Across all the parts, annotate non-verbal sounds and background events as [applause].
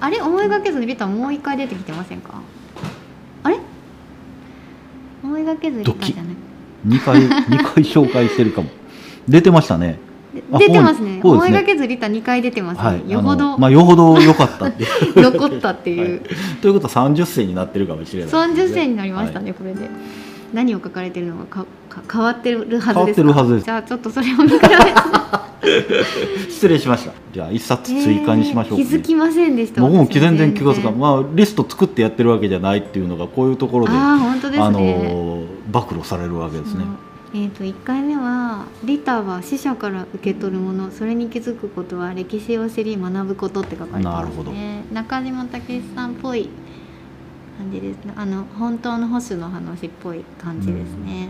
あれ思いがけずリタもう一回出てきてませんか？あれ？思いがけずリタじゃない。2回 [laughs] 二回紹介してるかも。出てましたね。あ出てますね。ね。思いがけずリタ2回出てますね、はい。よほど。まあよほど良かった。っ [laughs] [laughs] 残ったっていう、はい。ということは30銭になってるかもしれないね、30銭になりましたはい。ね、これで。何を書かれてるのかかか変わってるはずですか？変わってるはずです。じゃあちょっとそれを見比べて失礼しました。じゃあ一冊追加にしましょう。か、えー気づきませんでした僕も私全然気がつかまあリスト作ってやってるわけじゃないっていうのがこういうところでああ本当ですね。あの暴露されるわけですね。えー、と1回目は「リタは死者から受け取るものそれに気づくことは歴史を知り学ぶこと」って書かれてますなるほど。ね中島武さんっぽい感じですね。あの本当の保守の話っぽい感じですね、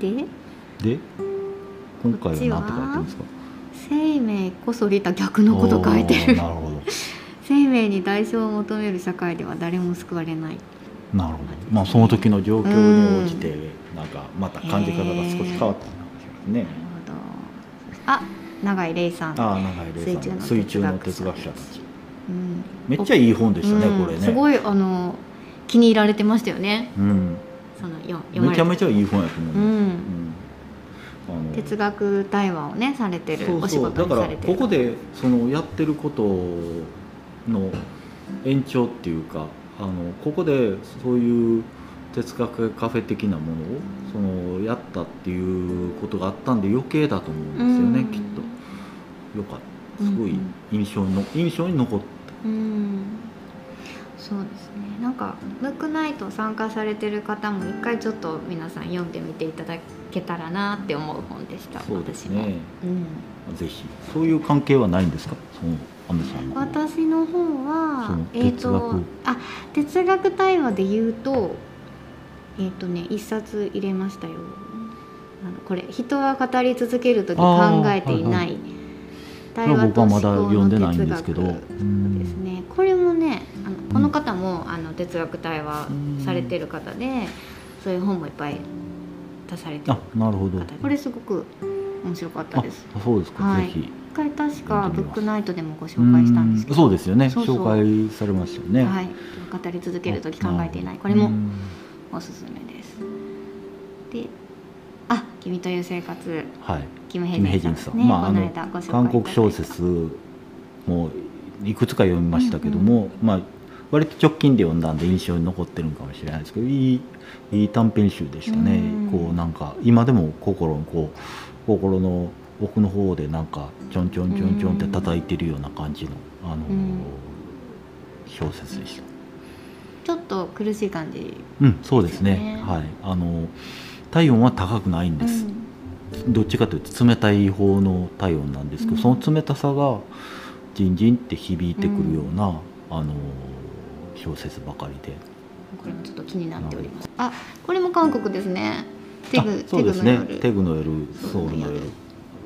で？で？今回は何て書いてるんですか？生命こそリタ逆のこと書いてる。なるほ [laughs] 生命に代償を求める社会では誰も救われない。どなるほど。まあその時の状況に応じてなんかまた感じ方が少し変わったんですね。なるほど。あ永井玲さん。ああ長井玲さん。水水中中のの哲学者たち。うん。めっちゃいい本でしたねうん。これね。すごいあの気に入られてましたよね。うん。そのよ読まれめちゃめちゃいい本やと思う、うん哲学対話をねされてるそうお仕そう。だから事にされてるここでそのやってることの延長っていうかあのここでそういう哲学カフェ的なものをそのやったっていうことがあったんで余計だと思うんですよね、うん。きっと。よかった。すごいうん。印象にの印象に残った。うん。そうですねなんかムックナイト参加されてる方も一回ちょっと皆さん読んでみていただけたらなって思う本でしたそうです私も。ねうん。ぜひそういう関係はないんですか？そのアメさんの私の方はえっ、哲学。とあ哲学対話で言うとえっ、とね一冊入れましたよ。あのこれ人は語り続ける時考えていない、はいはい僕はまだ読んでのないんですけど。うんですね。これもねあのこの方もあの哲学対話うんされてる方でそういう本もいっぱい出されてるあなるほど。方これすごく面白かったあです。そうですか、はい。ぜひ。一回確かブックナイトでもご紹介したんですけど。そうですよね。紹介されましたよね。はい、語り続ける時考えていない。これもうんおすすめです。であ「君という生活。はい」キム・ヘジンさんね、まあ、あこの韓国小説もいくつか読みましたけども、まあ割と直近で読んだんで印象に残ってるのかもしれないですけどいいいい短編集でしたね、うん。こうなんか今でも心のこう心の奥の方でなんかちょんちょんちょんちょんって叩いてるような感じの、あのうん。小説でした。ちょっと苦しい感じうん、そうですね。はい、あの体温は高くないんです。うんどっちかというと冷たい方の体温なんですけど、うんその冷たさがジンジンって響いてくるような、あの小説ばかりで。これもちょっと気になっておりますあこれも韓国ですねテグあそうですね。テグの夜ソソウルの夜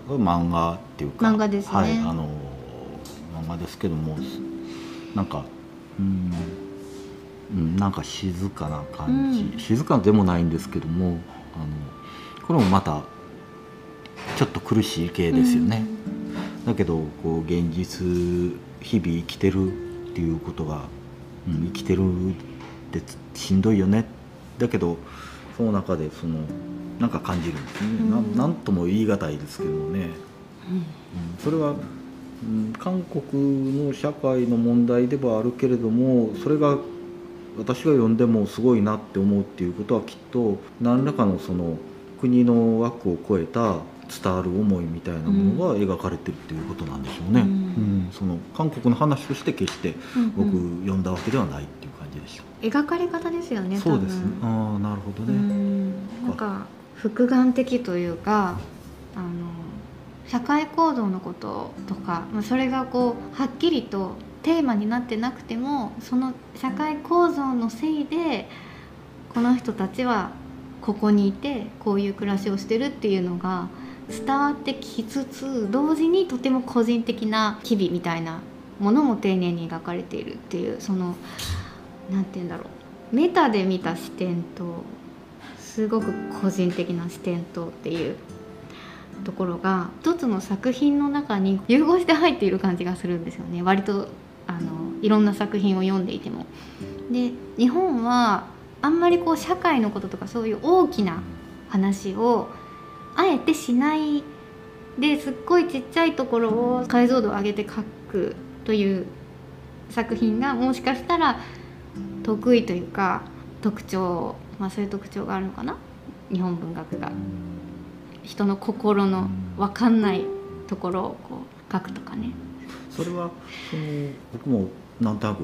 漫画っていうか。漫画ですねはい、あの漫画ですけども、なんか。うん。うん、なんか静かな感じ、うん静かでもないんですけどもあのこれもまたちょっと苦しい系ですよね、だけどこう現実日々生きてるっていうことが、うん、生きてるってしんどいよね。だけどその中でそのなんか感じるんですね、うん。なんなんとも言い難いですけどもね、うん。うん、それは、うん、韓国の社会の問題ではあるけれどもそれが私が読んでもすごいなって思うっていうことはきっと何らかのその国の枠を超えた伝わる思いみたいなものが描かれてるっていうことなんでしょうね、うん。うん。その韓国の話として決して僕うん。読んだわけではないっていう感じでした、描かれ方ですよねそうですああなるほどうね、んなんか複眼的というかあの社会行動のこととかまあそれがこうはっきりとテーマになってなくてもその社会構造のせいでこの人たちはここにいてこういう暮らしをしてるっていうのが伝わってきつつ同時にとても個人的な機微みたいなものも丁寧に描かれているっていうそのなんて言うんだろうメタで見た視点とすごく個人的な視点とっていうところが一つの作品の中に融合して入っている感じがするんですよね割とあのいろんな作品を読んでいても。で日本はあんまりこう社会のこととかそういう大きな話をあえてしないですっごいちっちゃいところを解像度を上げて書くという作品がもしかしたら得意というか特徴まあそういう特徴があるのかな。日本文学が。人の心の分かんないところをこう書くとかね。それはその僕もなんとなく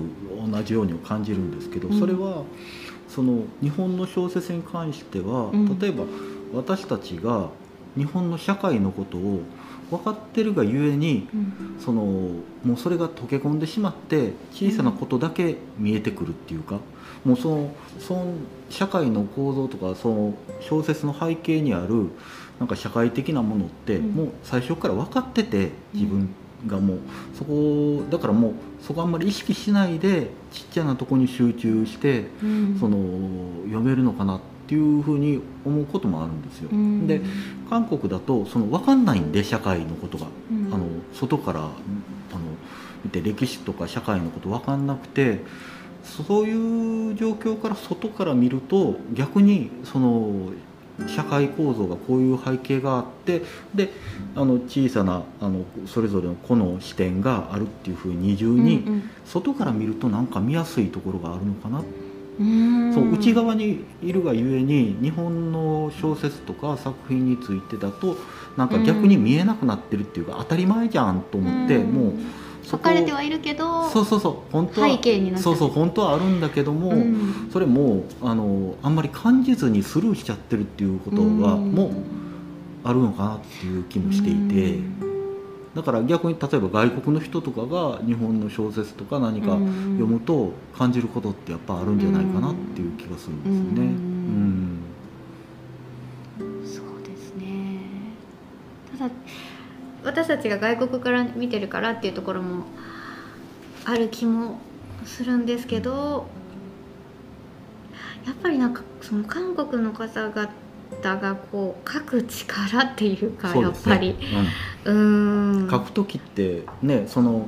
同じように感じるんですけど、うん。それはその日本の小説に関しては、うん。例えば私たちが日本の社会のことを分かってるがゆえにうん。そのもうそれが溶け込んでしまって小さなことだけ見えてくるっていうか、もうそのその社会の構造とかその小説の背景にあるなんか社会的なものって、うん。もう最初から分かってて自分がもうそこだからもうそこあんまり意識しないでちっちゃなとこに集中してうん。その読めるのかなっていうふうに思うこともあるんですよ。うんで韓国だとその分かんないんで社会のことが。うんあの外からあの見て歴史とか社会のこと分かんなくてそういう状況から外から見ると逆にその社会構造がこういう背景があってであの小さなあのそれぞれの個の視点があるっていうふうに二重に、うん外から見るとなんか見やすいところがあるのかな、うんそう内側にいるがゆえに日本の小説とか作品についてだとなんか逆に見えなくなってるっていうか当たり前じゃんと思って、うん。もうそ書かれてはいるけどそうそうそう本当は背景になそうそう本当はあるんだけども、うん。それもあのあんまり感じずにスルーしちゃってるっていうことがもうあるのかなっていう気もしていて、だから逆に例えば外国の人とかが日本の小説とか何か読むと感じることってやっぱあるんじゃないかなっていう気がするんですよね。ううん。そうですね。ただ私たちが外国から見てるからっていうところもある気もするんですけどやっぱりなんかその韓国の方々がこう書く力っていうかやっぱり。うーん。書く時ってねその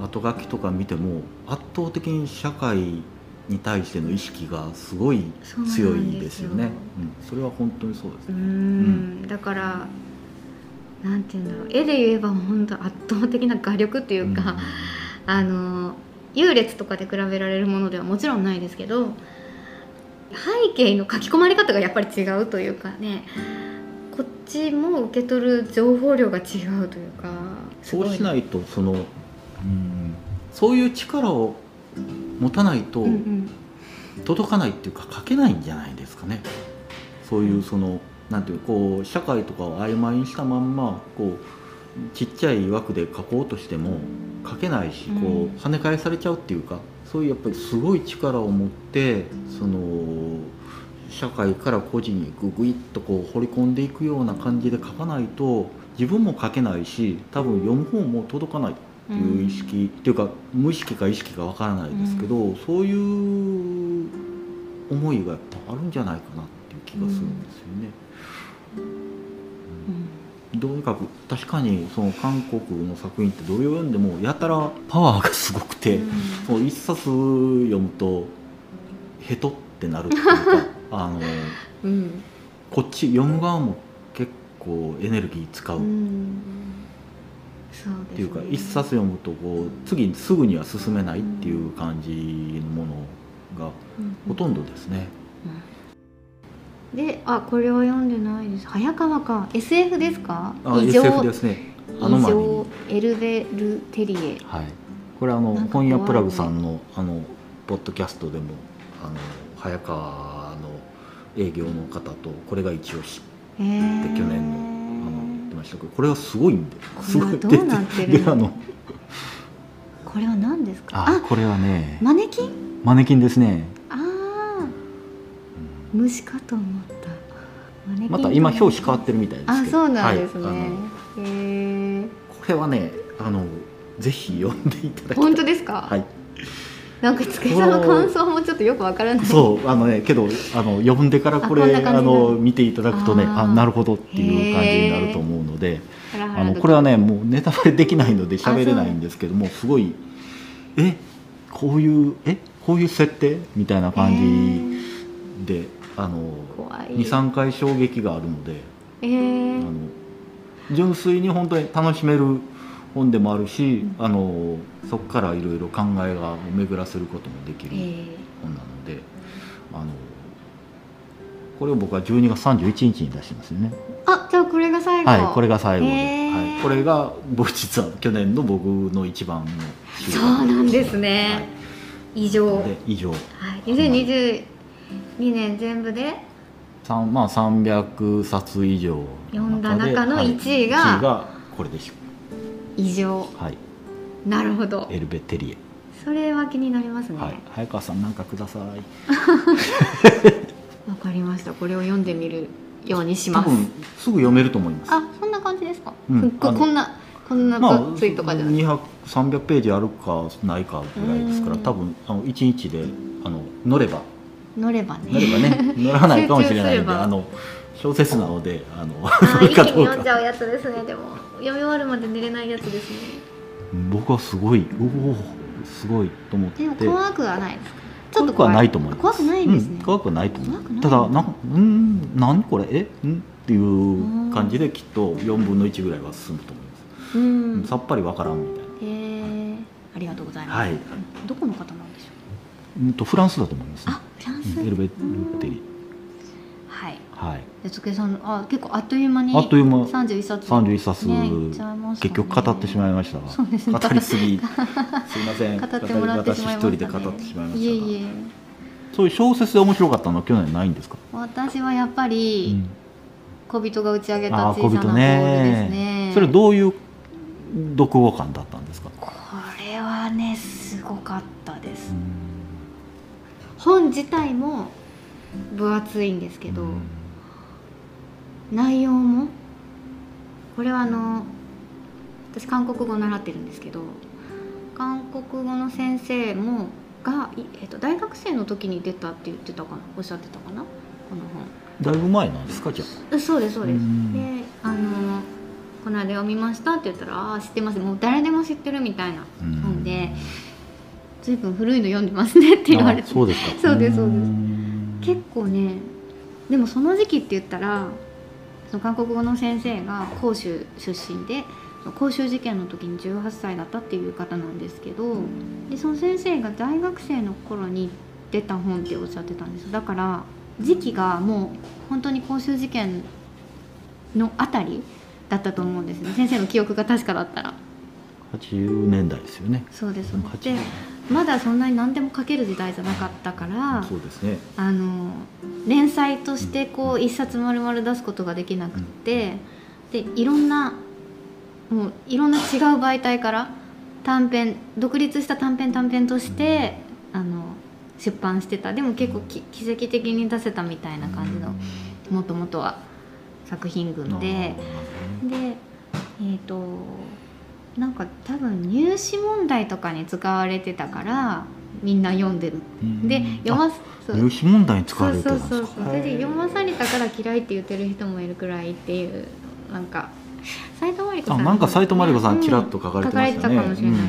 後書きとか見ても圧倒的に社会に対しての意識がすごい強いですよね。うん、それは本当にそうですね。ん。だからなんて言うんだろう。絵で言えば本当圧倒的な画力っていうか、あの優劣とかで比べられるものではもちろんないですけど背景の書き込まれ方がやっぱり違うというかね。こっちも受け取る情報量が違うというか。そうしないいとその、うん、そういう力を持たないと届かないっていうか書けないんじゃないですかね。そういうそのなんていうこう社会とかを曖昧にしたまんまこうちっちゃい枠で書こうとしても書けないし、こうん。う跳ね返されちゃうっていうかそういうやっぱりすごい力を持ってその社会から個人にググイッとこう掘り込んでいくような感じで書かないと自分も書けないし多分読む方も届かないっていう意識、っていうか無意識か意識かわからないですけど、そういう思いがやっぱあるんじゃないかなっていう気がするんですよね。うんどうにかく確かにその韓国の作品ってどれを読んでもやたらパワーがすごくて、そう一冊読むとヘトってなるっていうか [laughs] あのうん。こっち読む側も結構エネルギー使う。うっん。そうね。ていうか、一冊読むとこう次すぐには進めないっていう感じのものがほとんどですね。であこれは読んでないです。早川か。SF ですか？あ異常。SF ですね。アノマリー異常エルベルテリエ。はい、これあの本屋プラグさんのあのポッドキャストでもあの早川の営業の方とこれが一押しへー。で去年のあの言ってましたけどこれはすごいんで。すごいこれはどうなってるの。これは何ですか？ああこれはね。マネキン？マネキンですね、虫かと思った。また今表紙変わってるみたいですけど。あそうなんですね、はいえこれはねあのぜひ読んでいただき本当ですか、はい。なんかつけさんの感想もちょっとよくわからない。そうあのねけどあの読んでからこれあの見ていただくとねあなるほどっていう感じになると思うのであのこれはねもうネタバレできないので喋れないんですけどもすごいえこういうえこういう設定？みたいな感じで、あの怖い。23回衝撃があるので、えー。あの純粋に本当に楽しめる本でもあるし、うん。あのそこからいろいろ考えが巡らせることもできるえー。本なので、あのこれを僕は12月31日に出してますよね。あじゃあこれが最後。はい、これが最後で、へー。はい、これが僕実は去年の僕の一番の収そう穫なんですね、以上はい、で以上はい、2022年全部で？三まあ300冊以上読んだ中のはい一位が1位がこれでしょ。以上う。はい、なるほど。エルベテリエ。それは気になりますね。わ、はい、早川さんなんかください。[laughs] かりました。これを読んでみるようにします。多分すぐ読めると思います。あそんな感じですか、うんここんなこんなまあ、分厚いとかじゃない、200 300ページあるかないかぐらいですからうん。多分あの1日であの乗れば乗ればね。乗ればね。乗らないかもしれないんで [laughs] あの小説なのであのあ [laughs] 一気に読んじゃうやつですね。でも読み終わるまで寝れないやつですね。僕はすごいおおすごいと思って。でも怖くはないですか？ち怖くはないと思います。怖くないんですね。うん、怖くはないと思う。ただなんうん何これ？え？ん？っていう感じできっと4分の1ぐらいは進むと思います、うん。さっぱりわからんみたいな。へえありがとうございます、はい。どこの方なんでしょう？んとフランスだと思いますうね。あフランス。うんエルベテリはい。はい。でつけさんあ結構あっという間にあっという間。31冊。31冊、ね結局語ってしまいました。がそうですね。語りすぎ。[laughs] すいません。語ってもらってしまいました、ね、私一人で語ってしまいましたが。いえいえ。そういう小説で面白かったのは去年ないんですか、私はやっぱり、うん。小人が打ち上げた小さなボールですね。それどういう読後感だったんですか、これはねすごかったです、うん本自体も分厚いんですけど、うん内容もこれはあの私韓国語を習ってるんですけど韓国語の先生もが、いえっと、大学生の時に出たって言ってたかなおっしゃってたかなこの本。だいぶ前なんですかじゃえそうですそうです、うん。であのこの間読みましたって言ったら「ああ知ってます。もう誰でも知ってる」みたいなあ本で「随分古いの読んでますね」って言われて。あそうですか。そうですそうです。ん。結構ねでもその時期って言ったらその韓国語の先生が広州出身で広州事件の時に18歳だったっていう方なんですけどでその先生が大学生の頃に出た本っておっしゃってたんですだから時期がもう本当に広州事件のあたりだったと思うんですね。先生の記憶が確かだったら。80年代ですよね。そうです80でまだそんなに何でも書ける時代じゃなかったからそうですね。あの連載としてこう一冊丸々出すことができなくってでいろんなもういろんな違う媒体から短編独立した短編短編としてあの出版してた。でも結構き奇跡的に出せたみたいな感じのもともとは作品群で。でえっ、となんか多分入試問題とかに使われてたからみんな読んでる。で読ま入試問題に使われてそうたんですか？そうそうそれで読まされたから嫌いって言ってる人もいるくらいっていうなんか斉藤真理子さん。あなんか斉藤真理子さんうちらっと書かれてましたね。書かれてたかもしれない、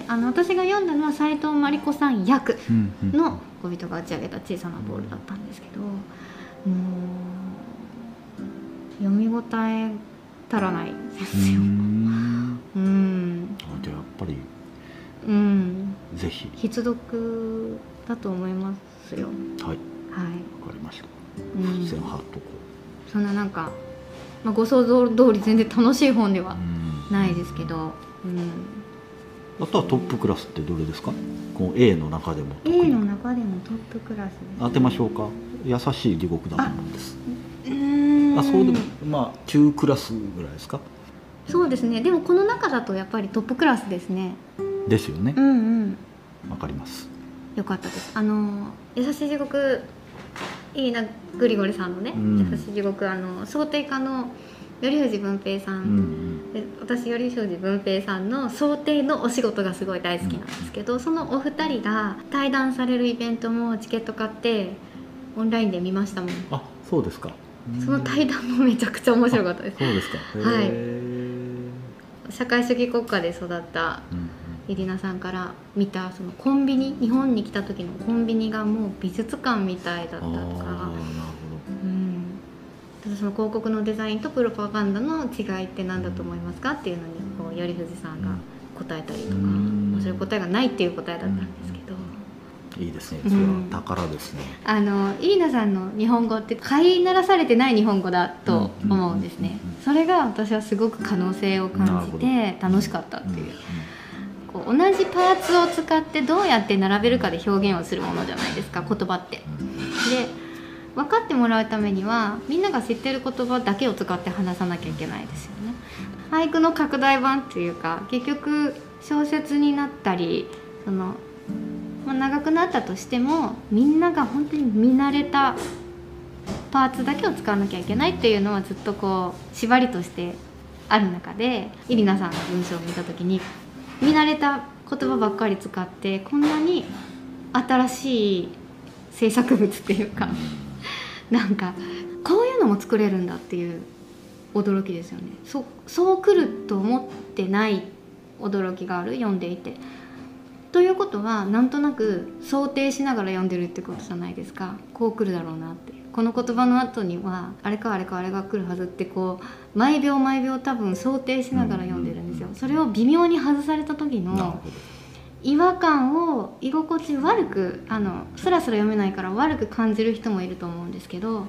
であの私が読んだのは斉藤真理子さん役うんうん。の小人が打ち上げた小さなボールだったんですけどもう読み応え足らないですうよんうんあじゃあやっぱりうんぜひ。必読だと思いますよ。はい。はい、わかりました。うん。付箋貼っとこそんななんか、まあ、ご想像通り全然楽しい本ではないですけど、うん、あとはトップクラスってどれですか？こう A の中でも特 A にの中でもトップクラスです、当てましょうか。優しい地獄だと思うんです。あそうでもまあ中クラスぐらいですか？そうですね。でもこの中だとやっぱりトップクラスですね。ですよね。うんうんわかります。よかったです。あの優しい地獄いいなグリゴリさんのね、うん。優しい地獄あの想定家の頼藤文平さうんん。で私頼藤文平さんの想定のお仕事がすごい大好きなんですけど、そのお二人が対談されるイベントもチケット買ってオンラインで見ましたもん。あそうですか。その対談もめちゃくちゃ面白かったです。そうですか。はい。社会主義国家で育ったうんうんイリナさんから見たそのコンビニ日本に来た時のコンビニがもう美術館みたいだったとか、ほうん、ただその広告のデザインとプロパガンダの違いって何だと思いますかっていうのにこう頼藤さんが答えたりとか、うそういう答えがないっていう答えだったんですけど。どいいですね。うんそれは宝ですね、あのイリナさんの日本語って飼いならされてない日本語だと思うん。ですねうん。うん。うんうんそれが私はすごく可能性を感じて楽しかったっていうこう同じパーツを使ってどうやって並べるかで表現をするものじゃないですか言葉って。で分かってもらうためにはみんなが知ってる言葉だけを使って話さなきゃいけないですよね。俳句の拡大版っていうか結局小説になったりそのまあ、長くなったとしてもみんなが本当に見慣れたパーツだけを使わなきゃいけないっていうのはずっとこう縛りとしてある中でイリナさんの文章を見た時に見慣れた言葉ばっかり使ってこんなに新しい制作物っていうかなんかこういうのも作れるんだっていう驚きですよね。そそう来ると思ってない驚きがある読んでいて。ということはなんとなく想定しながら読んでるってことじゃないですか。こう来るだろうなってこの言葉の後にはあれかあれかあれが来るはずってこう毎秒毎秒多分想定しながら読んでるんですよ。それを微妙に外された時の違和感を居心地悪くあのスラスラ読めないから悪く感じる人もいると思うんですけど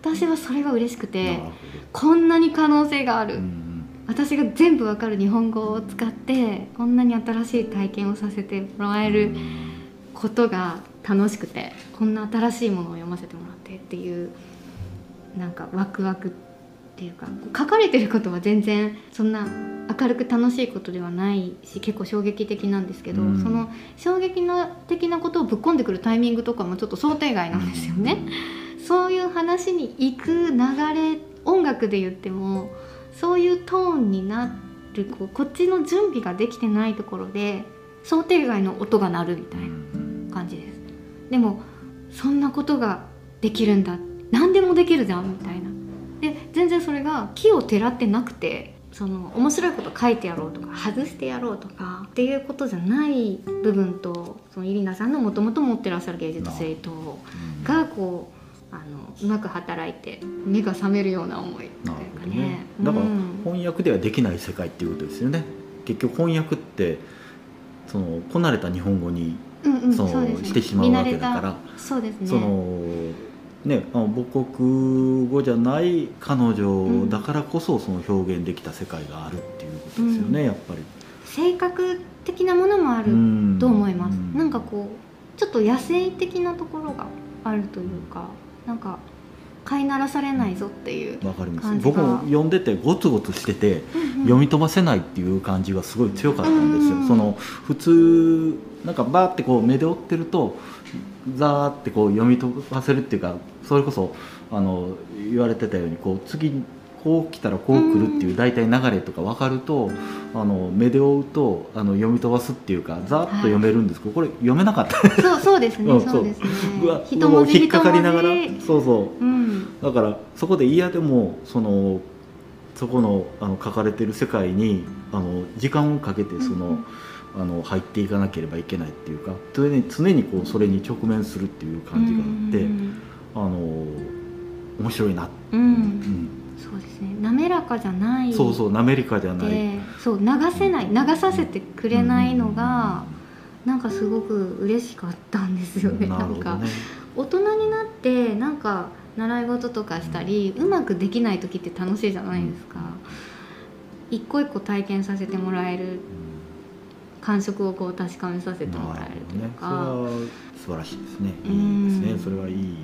私はそれが嬉しくてほこんなに可能性がある、どうん。私が全部わかる日本語を使ってこんなに新しい体験をさせてもらえることが楽しくてこんな新しいものを読ませてもらってっていうなんかワクワクっていうか書かれてることは全然そんな明るく楽しいことではないし結構衝撃的なんですけど、うん。その衝撃な的なことをぶっ込んでくるタイミングとかもちょっと想定外なんですよね。そういう話に行く流れ音楽で言ってもそういうトーンになるこうこっちの準備ができてないところで想定外の音が鳴るみたいな感じです。でもそんなことができるんだ。何でもできるじゃんみたいな。で全然それが木をてらってなくてその面白いこと書いてやろうとか外してやろうとかっていうことじゃない部分とそのイリナさんのもともと持ってらっしゃる芸術性とうん。がこうあのうまく働いて目が覚めるような思いというかね。ね。だからうん翻訳ではできない世界っていうことですよね。結局翻訳ってそのこなれた日本語にうんうんそしてしまうわけだから。そうですね。そのねあの母国語じゃない彼女だからこそその表現できた世界があるっていうことですよね、うん。やっぱり。性格的なものもあるうん。と思います、うん。なんかこうちょっと野生的なところがあるというかなんか飼いならされないぞっていう、わかります。僕も読んでてゴツゴツしててうんうん。読み飛ばせないっていう感じがすごい強かったんですよ、うん。その普通なんかバーってこう目で追ってるとザーってこう読み飛ばせるっていうかそれこそあの言われてたようにこう次こう来たらこう来るっていう大体流れとか分かるとあの目で追うとあの読み飛ばすっていうかザーッと読めるんです。けどこれ読めなかった。そうそうですね、うんそうですね。う。わ一文字引っかかりながらそうそう。うん。だからそこで嫌でもそのそこのあの書かれてる世界にあの時間をかけてその、あの入っていかなければいけないっていうか常に常にこうそれに直面するっていう感じがあって、うんあの面白いな、うん。うん。そうですね。滑らかじゃない。そうそう滑らかじゃない、でそう流せない。流させてくれないのが、なんかすごく嬉しかったんですよね。ななんかるほどね。大人になってなんか習い事とかしたりうまくできない時って楽しいじゃないですか。一個一個体験させてもらえる感触をこう確かめさせうんてもらえるというか、ね。それは素晴らしいですね。うん。いいですね。それはいい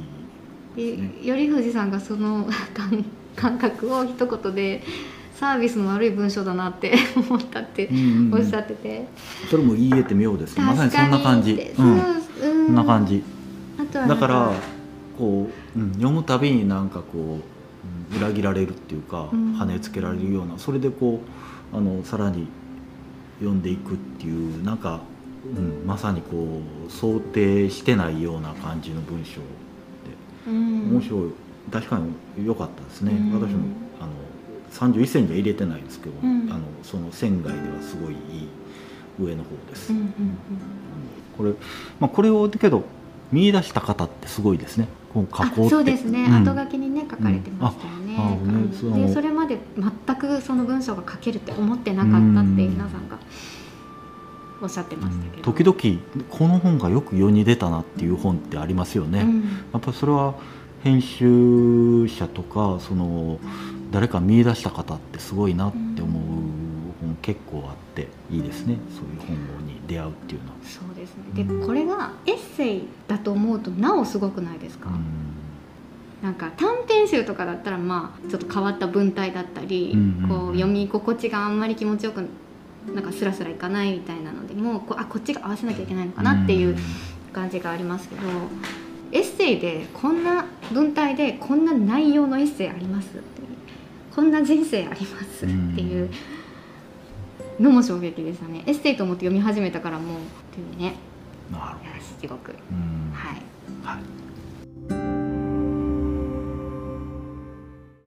でね。頼藤さんがその [laughs] 感感覚を一言でサービスの悪い文章だなって [laughs] 思ったってうんうんうん。おっしゃってて、それも言い得て妙ですね。まさにそんな感じ。うんそううん。な感じ。あとはなんだからこう、うん、読むたびになんかこう、うん裏切られるっていうか、うん。跳ねつけられるようなそれでこうあのさらに読んでいくっていうなんか、うん、まさにこう想定してないような感じの文章で。うん。面白い。確かに良かったですね、うん。私もあの31線じゃ入れてないですけど、うん。あのその線外ではすごいいい上の方です、うんうんこれ、まあ、これをだけど見出した方ってすごいですね。この加工って。あそうですね、うん。後書きにね書かれてましたよね,、うん。ああのそのでそれまで全くその文章が書けるって思ってなかったって皆さんがおっしゃってましたけど、時々この本がよく世に出たなっていう本ってありますよね、うん。やっぱりそれは編集者とかその誰か見出した方ってすごいなって思う本結構あっていいですね。そういう本に出会うっていうのは。そうですね。でこれがエッセイだと思うとなおすごくないですか、うんなんか短編集とかだったらまあちょっと変わった文体だったり、こう読み心地があんまり気持ちよくなんかスラスラいかないみたいなのでもこうあこっちが合わせなきゃいけないのかなっていう感じがありますけど、エッセイでこんな文体でこんな内容のエッセイありますってこんな人生ありますっていうのも衝撃でしたね。エッセイと思って読み始めたからもうっていうね。なるほいやすごく。はい。はい